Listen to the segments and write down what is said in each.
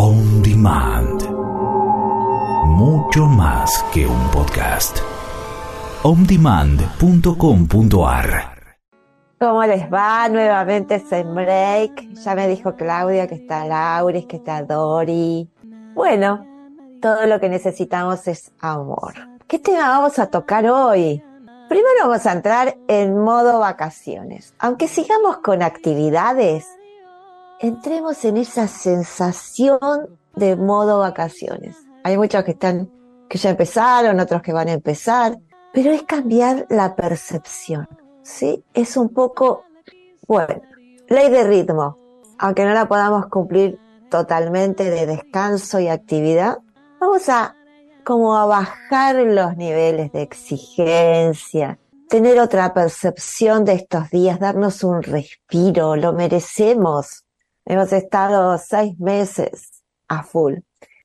On Demand. Mucho más que un podcast. ondemand.com.ar ¿Cómo les va? Nuevamente en break. Ya me dijo Claudia que está Lauris, que está Dori. Bueno, todo lo que necesitamos es amor. ¿Qué tema vamos a tocar hoy? Primero vamos a entrar en modo vacaciones. Aunque sigamos con actividades, entremos en esa sensación de modo vacaciones. Hay muchos que están, que ya empezaron, otros que van a empezar, pero es cambiar la percepción, ¿sí? Es un poco, bueno, ley de ritmo, aunque no la podamos cumplir totalmente de descanso y actividad, vamos a como a bajar los niveles de exigencia, tener otra percepción de estos días, darnos un respiro, lo merecemos. Hemos estado seis meses a full.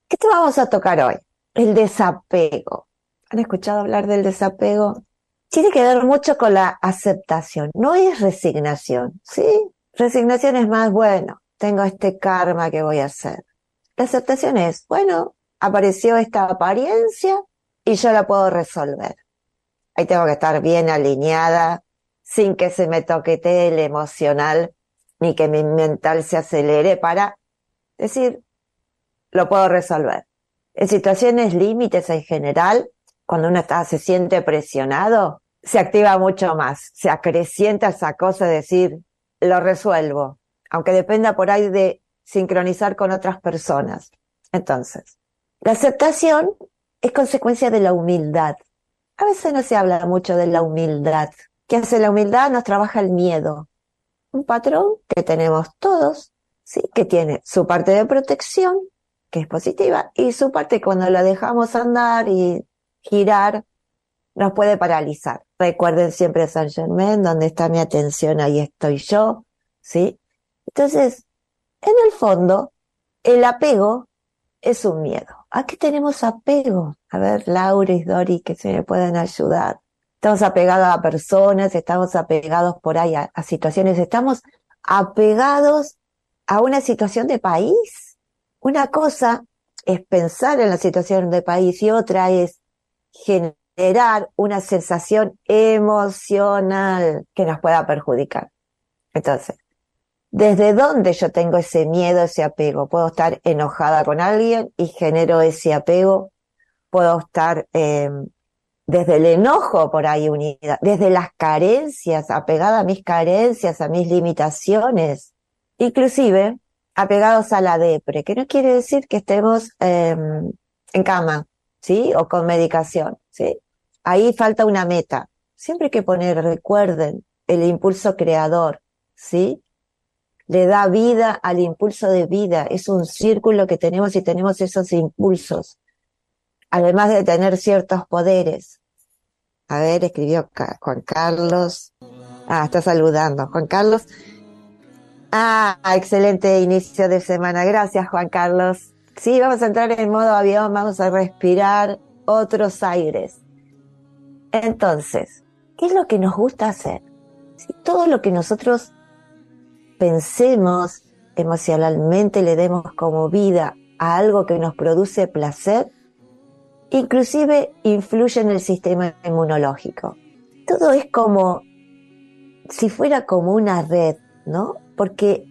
¿Qué te vamos a tocar hoy? El desapego. ¿Han escuchado hablar del desapego? Tiene que ver mucho con la aceptación. No es resignación, ¿sí? Resignación es más, bueno, tengo este karma que voy a hacer. La aceptación es, bueno, apareció esta apariencia y yo la puedo resolver. Ahí tengo que estar bien alineada, sin que se me toquetee el emocional ni que mi mental se acelere para decir, lo puedo resolver. En situaciones límites en general, cuando uno está, se siente presionado, se activa mucho más, se acrecienta esa cosa de decir, lo resuelvo, aunque dependa por ahí de sincronizar con otras personas. Entonces, la aceptación es consecuencia de la humildad. A veces no se habla mucho de la humildad. ¿Qué hace la humildad? Nos trabaja el miedo un patrón que tenemos todos, ¿sí? que tiene su parte de protección, que es positiva, y su parte cuando la dejamos andar y girar, nos puede paralizar. Recuerden siempre San Germain, donde está mi atención, ahí estoy yo, ¿sí? Entonces, en el fondo, el apego es un miedo. ¿A qué tenemos apego? A ver, Laura y Dori, que se me pueden ayudar. Estamos apegados a personas, estamos apegados por ahí a, situaciones, estamos apegados a una situación de país. Una cosa es pensar en la situación de país y otra es generar una sensación emocional que nos pueda perjudicar. Entonces, ¿desde dónde yo tengo ese miedo, ese apego? Puedo estar enojada con alguien y genero ese apego. Puedo estar eh, desde el enojo por ahí unida, desde las carencias, apegada a mis carencias, a mis limitaciones, inclusive apegados a la depre, que no quiere decir que estemos em, en cama, ¿sí? O con medicación, ¿sí? Ahí falta una meta. Siempre hay que poner, recuerden, el impulso creador, ¿sí? Le da vida al impulso de vida. Es un círculo que tenemos y tenemos esos impulsos además de tener ciertos poderes. A ver, escribió Juan Carlos. Ah, está saludando. Juan Carlos. Ah, excelente inicio de semana. Gracias, Juan Carlos. Sí, vamos a entrar en modo avión, vamos a respirar otros aires. Entonces, ¿qué es lo que nos gusta hacer? Si todo lo que nosotros pensemos emocionalmente le demos como vida a algo que nos produce placer, inclusive influye en el sistema inmunológico. Todo es como si fuera como una red, ¿no? Porque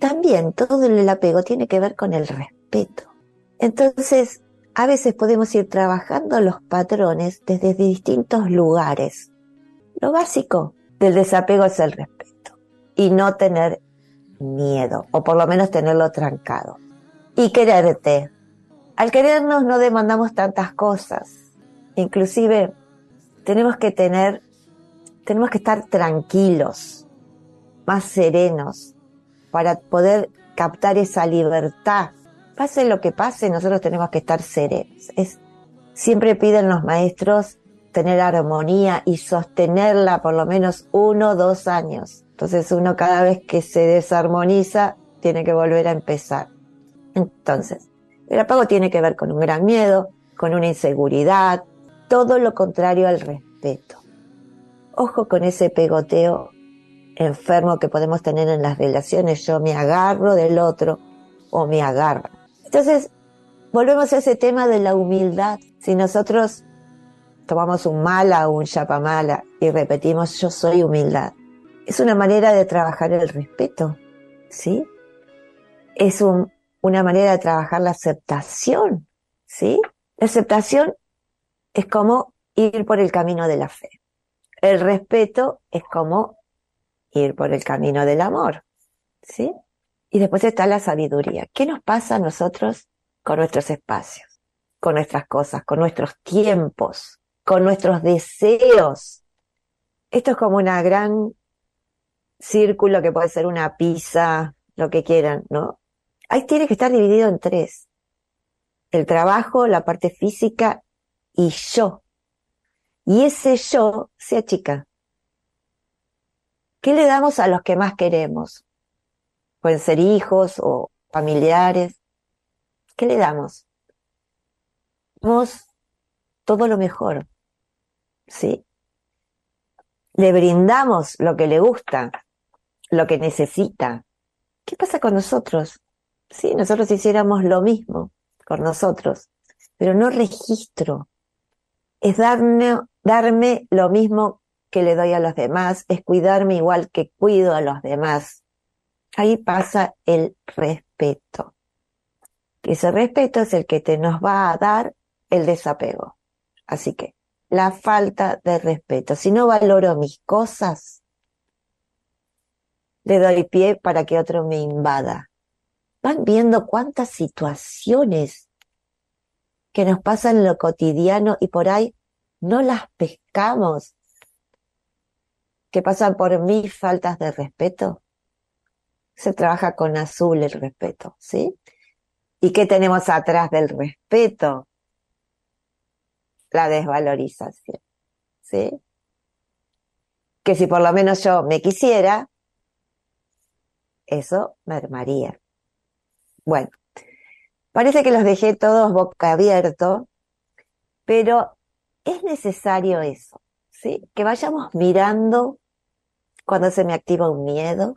también todo el apego tiene que ver con el respeto. Entonces, a veces podemos ir trabajando los patrones desde distintos lugares. Lo básico del desapego es el respeto y no tener miedo, o por lo menos tenerlo trancado. Y quererte, al querernos no demandamos tantas cosas. Inclusive tenemos que tener, tenemos que estar tranquilos, más serenos, para poder captar esa libertad pase lo que pase, nosotros tenemos que estar serenos. Es, siempre piden los maestros tener armonía y sostenerla por lo menos uno o dos años. Entonces uno cada vez que se desarmoniza tiene que volver a empezar. Entonces, el apago tiene que ver con un gran miedo, con una inseguridad, todo lo contrario al respeto. Ojo con ese pegoteo enfermo que podemos tener en las relaciones. Yo me agarro del otro o me agarra. Entonces, volvemos a ese tema de la humildad. Si nosotros tomamos un mala o un mala y repetimos yo soy humildad, es una manera de trabajar el respeto, ¿sí? Es una manera de trabajar la aceptación, ¿sí? La aceptación es como ir por el camino de la fe. El respeto es como ir por el camino del amor, ¿sí? Y después está la sabiduría. ¿Qué nos pasa a nosotros con nuestros espacios, con nuestras cosas, con nuestros tiempos, con nuestros deseos? Esto es como una gran círculo que puede ser una pizza, lo que quieran, ¿no? Ahí tiene que estar dividido en tres. El trabajo, la parte física y yo. Y ese yo se achica. ¿Qué le damos a los que más queremos? Pueden ser hijos o familiares. ¿Qué le damos? Damos todo lo mejor. ¿Sí? Le brindamos lo que le gusta, lo que necesita. ¿Qué pasa con nosotros? Si nosotros hiciéramos lo mismo con nosotros, pero no registro. Es darme, darme lo mismo que le doy a los demás, es cuidarme igual que cuido a los demás. Ahí pasa el respeto. Ese respeto es el que te nos va a dar el desapego. Así que la falta de respeto. Si no valoro mis cosas, le doy pie para que otro me invada. Van viendo cuántas situaciones que nos pasan en lo cotidiano y por ahí no las pescamos, que pasan por mis faltas de respeto. Se trabaja con azul el respeto, ¿sí? ¿Y qué tenemos atrás del respeto? La desvalorización, ¿sí? Que si por lo menos yo me quisiera, eso mermaría. Bueno, parece que los dejé todos boca abierto, pero es necesario eso, ¿sí? Que vayamos mirando cuando se me activa un miedo.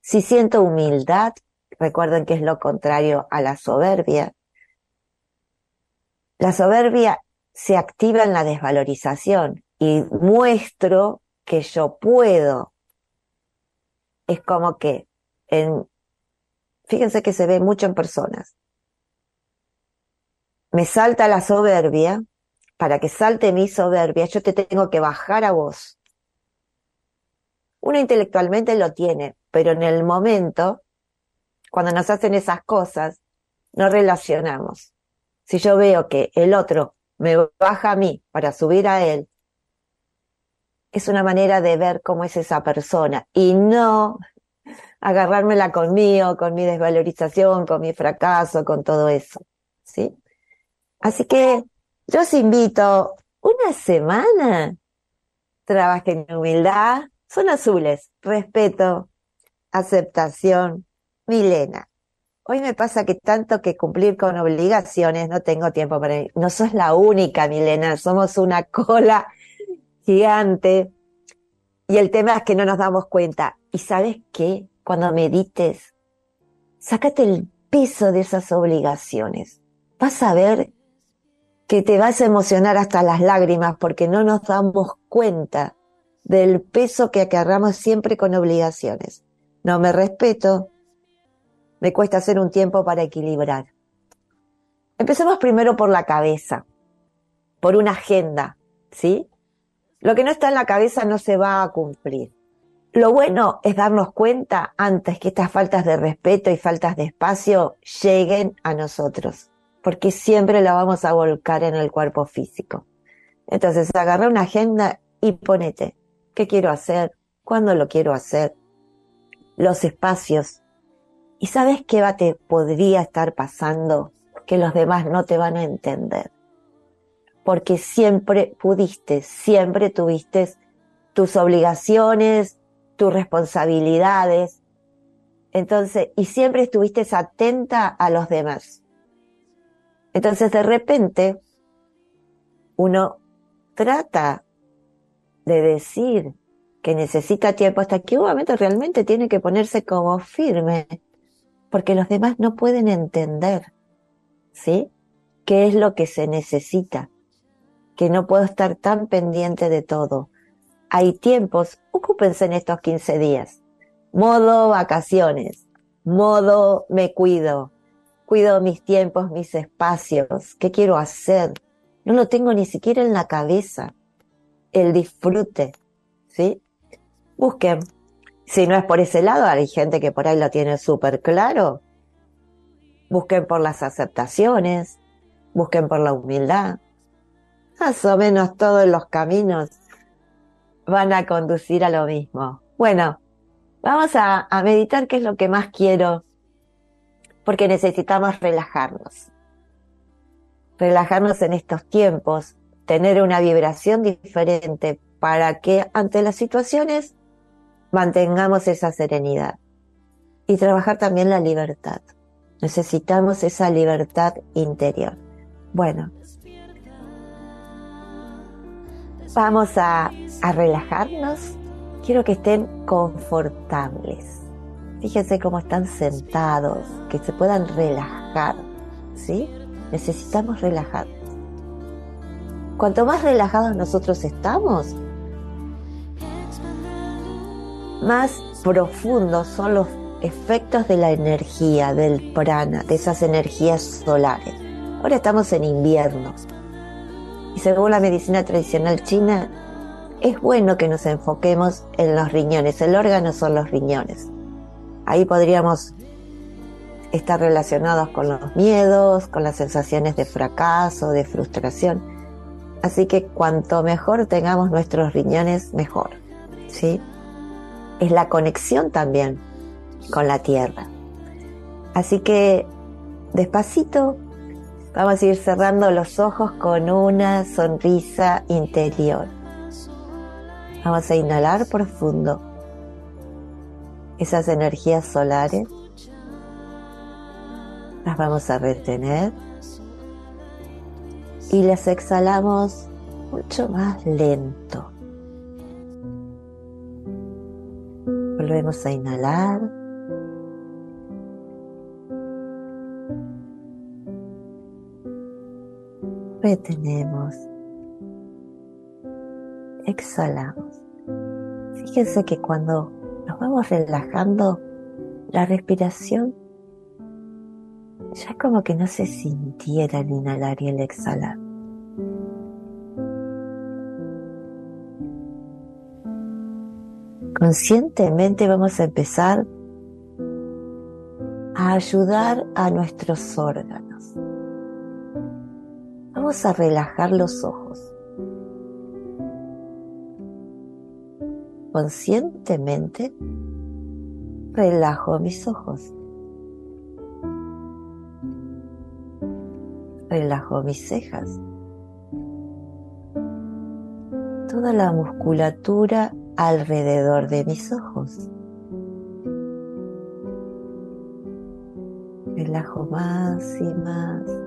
Si siento humildad, recuerden que es lo contrario a la soberbia. La soberbia se activa en la desvalorización y muestro que yo puedo, es como que en, fíjense que se ve mucho en personas. Me salta la soberbia, para que salte mi soberbia, yo te tengo que bajar a vos. Uno intelectualmente lo tiene, pero en el momento, cuando nos hacen esas cosas, no relacionamos. Si yo veo que el otro me baja a mí para subir a él, es una manera de ver cómo es esa persona y no agarrármela conmigo, con mi desvalorización, con mi fracaso, con todo eso. ¿Sí? Así que yo os invito una semana, trabajen en humildad, son azules, respeto, aceptación, Milena. Hoy me pasa que tanto que cumplir con obligaciones, no tengo tiempo para No sos la única, Milena, somos una cola gigante. Y el tema es que no nos damos cuenta. ¿Y sabes qué? Cuando medites, sácate el peso de esas obligaciones. Vas a ver que te vas a emocionar hasta las lágrimas porque no nos damos cuenta del peso que agarramos siempre con obligaciones. No me respeto, me cuesta hacer un tiempo para equilibrar. Empecemos primero por la cabeza, por una agenda, ¿sí? Lo que no está en la cabeza no se va a cumplir. Lo bueno es darnos cuenta antes que estas faltas de respeto y faltas de espacio lleguen a nosotros, porque siempre la vamos a volcar en el cuerpo físico. Entonces agarra una agenda y ponete, ¿qué quiero hacer? ¿Cuándo lo quiero hacer? Los espacios. ¿Y sabes qué va, te podría estar pasando? Que los demás no te van a entender. Porque siempre pudiste, siempre tuviste tus obligaciones, tus responsabilidades. Entonces, y siempre estuviste atenta a los demás. Entonces, de repente, uno trata de decir que necesita tiempo hasta que un momento realmente tiene que ponerse como firme, porque los demás no pueden entender, ¿sí? ¿Qué es lo que se necesita? Que no puedo estar tan pendiente de todo. Hay tiempos, ocúpense en estos 15 días. Modo vacaciones, modo me cuido, cuido mis tiempos, mis espacios, qué quiero hacer. No lo tengo ni siquiera en la cabeza. El disfrute, ¿sí? Busquen. Si no es por ese lado, hay gente que por ahí lo tiene súper claro. Busquen por las aceptaciones, busquen por la humildad. Más o menos todos los caminos van a conducir a lo mismo. Bueno, vamos a, meditar qué es lo que más quiero, porque necesitamos relajarnos. Relajarnos en estos tiempos, tener una vibración diferente para que ante las situaciones mantengamos esa serenidad y trabajar también la libertad. Necesitamos esa libertad interior. Bueno, vamos a, a relajarnos. Quiero que estén confortables. Fíjense cómo están sentados, que se puedan relajar, ¿sí? Necesitamos relajarnos. Cuanto más relajados nosotros estamos, más profundos son los efectos de la energía, del prana, de esas energías solares. Ahora estamos en invierno y según la medicina tradicional china, es bueno que nos enfoquemos en los riñones. El órgano son los riñones. Ahí podríamos estar relacionados con los miedos, con las sensaciones de fracaso, de frustración. Así que cuanto mejor tengamos nuestros riñones, mejor. ¿Sí? es la conexión también con la tierra. Así que despacito vamos a ir cerrando los ojos con una sonrisa interior. Vamos a inhalar profundo esas energías solares. Las vamos a retener y las exhalamos mucho más lento. Volvemos a inhalar. Retenemos. Exhalamos. Fíjense que cuando nos vamos relajando, la respiración ya como que no se sintiera el inhalar y el exhalar. conscientemente vamos a empezar a ayudar a nuestros órganos. Vamos a relajar los ojos. Conscientemente relajo mis ojos. Relajo mis cejas. Toda la musculatura alrededor de mis ojos. Relajo más y más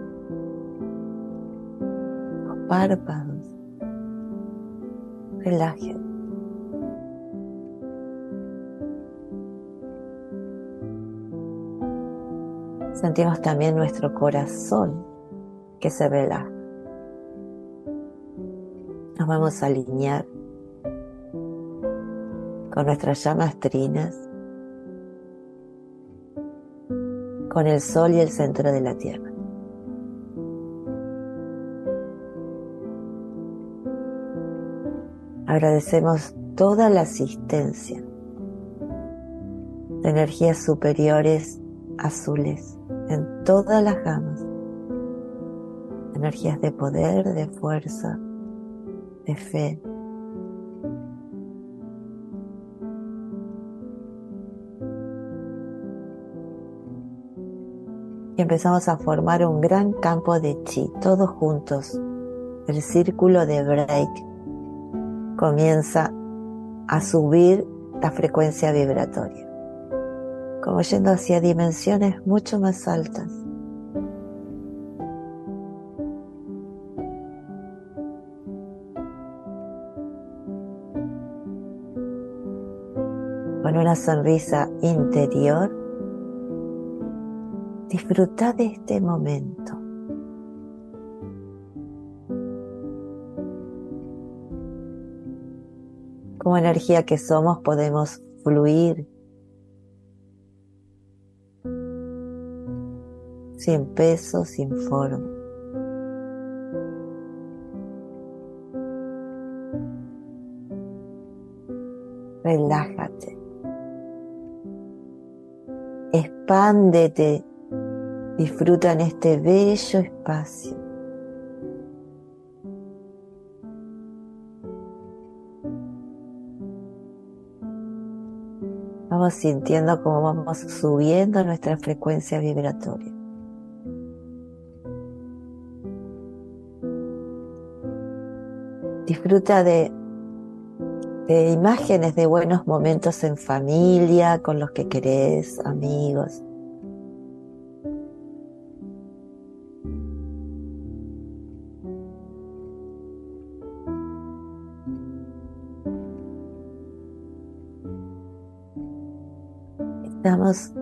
párpados. Relajen. Sentimos también nuestro corazón que se relaja. Nos vamos a alinear con nuestras llamas trinas, con el sol y el centro de la tierra. Agradecemos toda la asistencia de energías superiores azules en todas las gamas, energías de poder, de fuerza, de fe, y empezamos a formar un gran campo de chi, todos juntos. El círculo de break comienza a subir la frecuencia vibratoria, como yendo hacia dimensiones mucho más altas. Con una sonrisa interior, disfruta de este momento. Como energía que somos podemos fluir sin peso, sin forma. Relájate. Expándete. Disfruta en este bello espacio. Sintiendo cómo vamos subiendo nuestra frecuencia vibratoria. Disfruta de, de imágenes de buenos momentos en familia, con los que querés, amigos. Estamos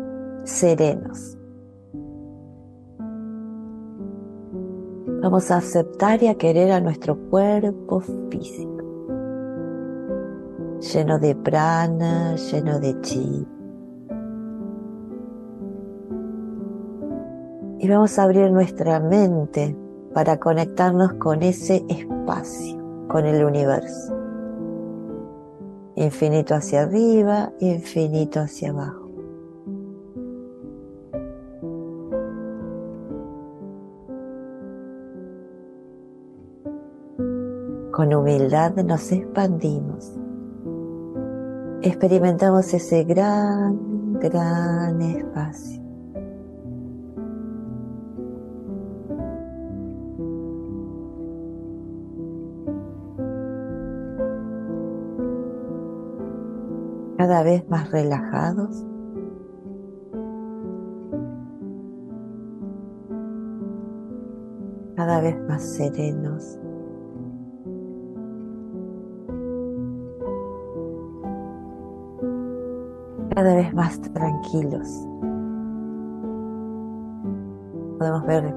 serenos. Vamos a aceptar y a querer a nuestro cuerpo físico, lleno de prana, lleno de chi. Y vamos a abrir nuestra mente para conectarnos con ese espacio, con el universo. Infinito hacia arriba, infinito hacia abajo. Nos expandimos. Experimentamos ese gran, gran espacio. Cada vez más relajados. Cada vez más serenos. Cada vez más tranquilos. Podemos ver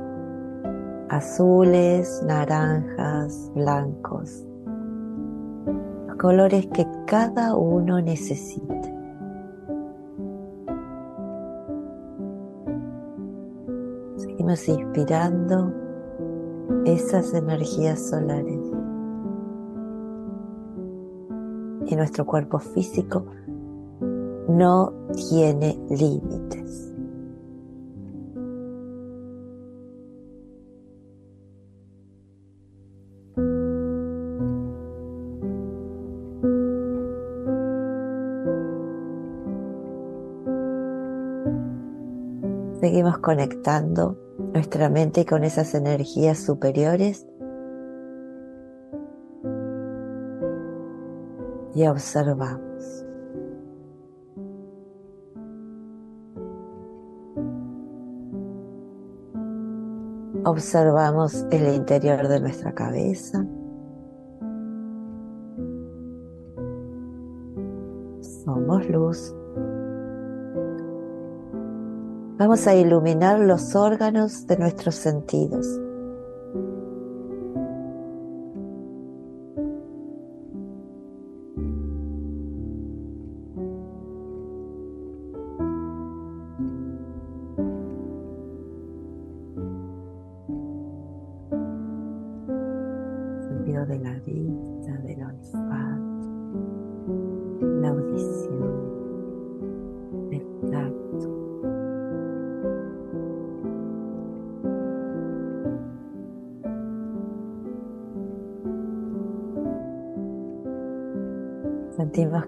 azules, naranjas, blancos, los colores que cada uno necesite. Seguimos inspirando esas energías solares. Y nuestro cuerpo físico no tiene límites. Seguimos conectando nuestra mente con esas energías superiores y observamos. Observamos el interior de nuestra cabeza. Somos luz. Vamos a iluminar los órganos de nuestros sentidos.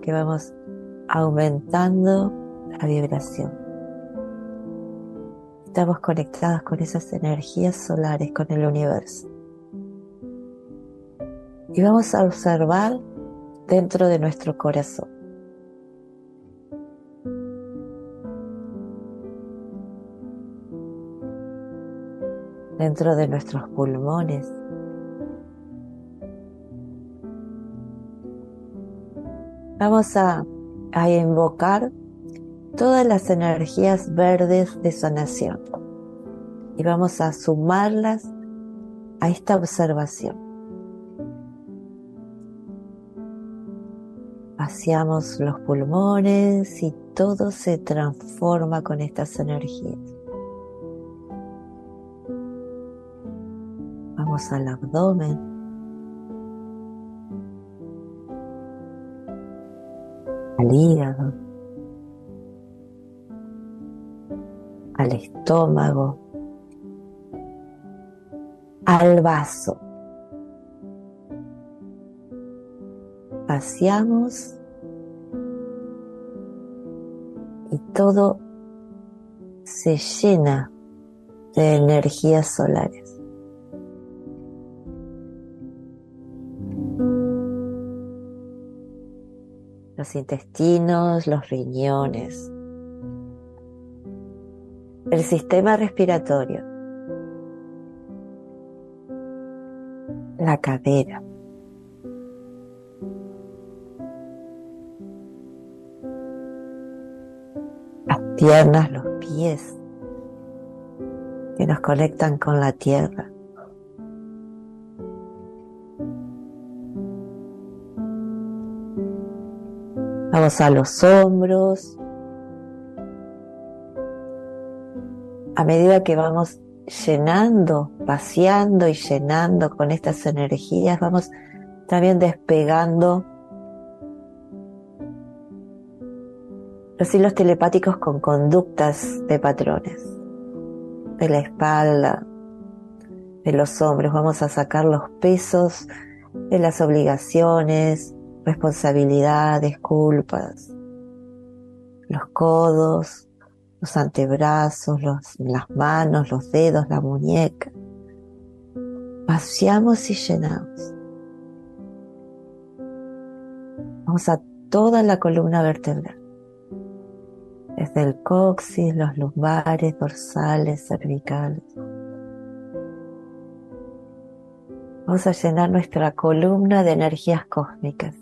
Que vamos aumentando la vibración. Estamos conectados con esas energías solares, con el universo. Y vamos a observar dentro de nuestro corazón. Dentro de nuestros pulmones. Vamos a, a invocar todas las energías verdes de sanación y vamos a sumarlas a esta observación. Vaciamos los pulmones y todo se transforma con estas energías. Vamos al abdomen. Al hígado, al estómago, al vaso. Vaciamos y todo se llena de energías solares. Los intestinos, los riñones, el sistema respiratorio, la cadera, las piernas, los pies que nos conectan con la tierra. A los hombros. A medida que vamos llenando, vaciando y llenando con estas energías, vamos también despegando los hilos telepáticos con conductas de patrones, de la espalda, de los hombros. Vamos a sacar los pesos de las obligaciones, responsabilidades, culpas, los codos, los antebrazos, las manos, los dedos, la muñeca. Vaciamos y llenamos. Vamos a toda la columna vertebral. Desde el coxis, los lumbares, dorsales, cervicales. Vamos a llenar nuestra columna de energías cósmicas.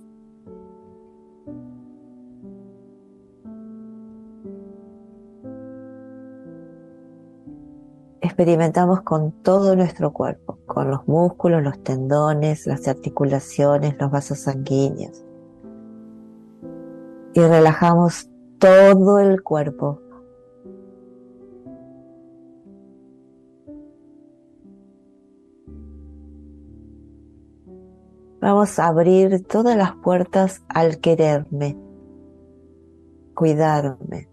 Experimentamos con todo nuestro cuerpo, con los músculos, los tendones, las articulaciones, los vasos sanguíneos. Y relajamos todo el cuerpo. Vamos a abrir todas las puertas al quererme, cuidarme,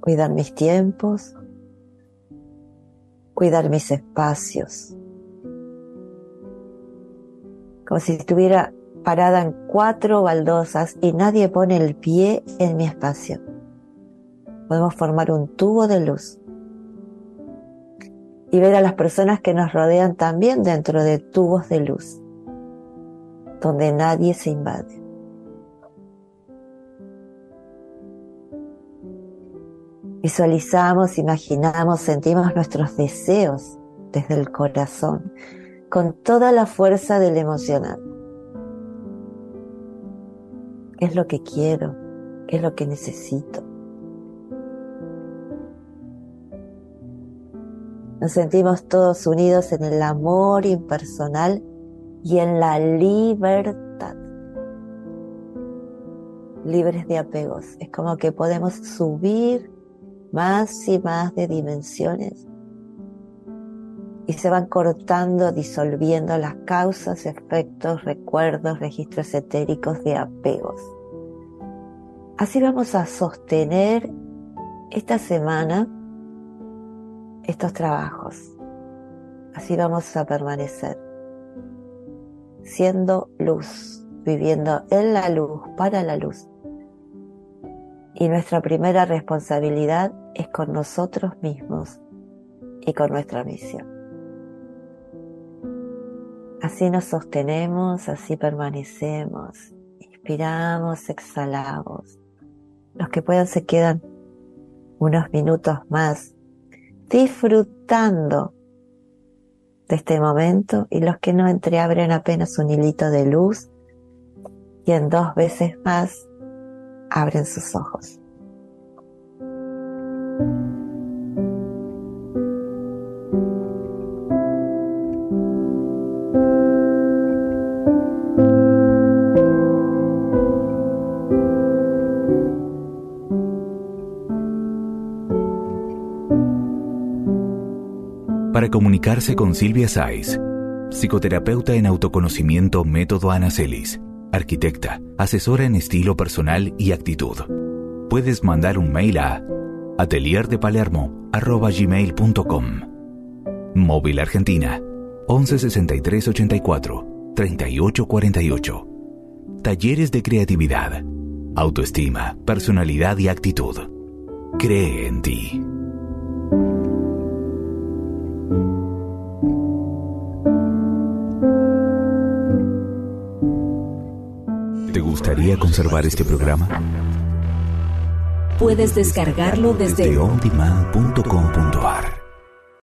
cuidar mis tiempos, cuidar mis espacios. Como si estuviera parada en cuatro baldosas y nadie pone el pie en mi espacio. Podemos formar un tubo de luz y ver a las personas que nos rodean también dentro de tubos de luz, donde nadie se invade. Visualizamos, imaginamos, sentimos nuestros deseos desde el corazón, con toda la fuerza del emocional. ¿Qué es lo que quiero? ¿Qué es lo que necesito? Nos sentimos todos unidos en el amor impersonal y en la libertad. Libres de apegos. Es como que podemos subir más y más de dimensiones y se van cortando, disolviendo las causas, efectos, recuerdos, registros etéricos de apegos. Así vamos a sostener esta semana estos trabajos. Así vamos a permanecer, siendo luz, viviendo en la luz, para la luz. Y nuestra primera responsabilidad es con nosotros mismos y con nuestra misión. Así nos sostenemos, así permanecemos, inspiramos, exhalamos. Los que puedan se quedan unos minutos más disfrutando de este momento y los que no entreabren apenas un hilito de luz y en dos veces más abren sus ojos. Para comunicarse con Silvia Saiz, psicoterapeuta en autoconocimiento Método Anacelis, arquitecta, asesora en estilo personal y actitud. Puedes mandar un mail a atelierdepalermo.com. Móvil Argentina 1163 84 3848. Talleres de creatividad, autoestima, personalidad y actitud. Cree en ti. Gustaría conservar este programa? Puedes descargarlo desde Desde ondemand.com.ar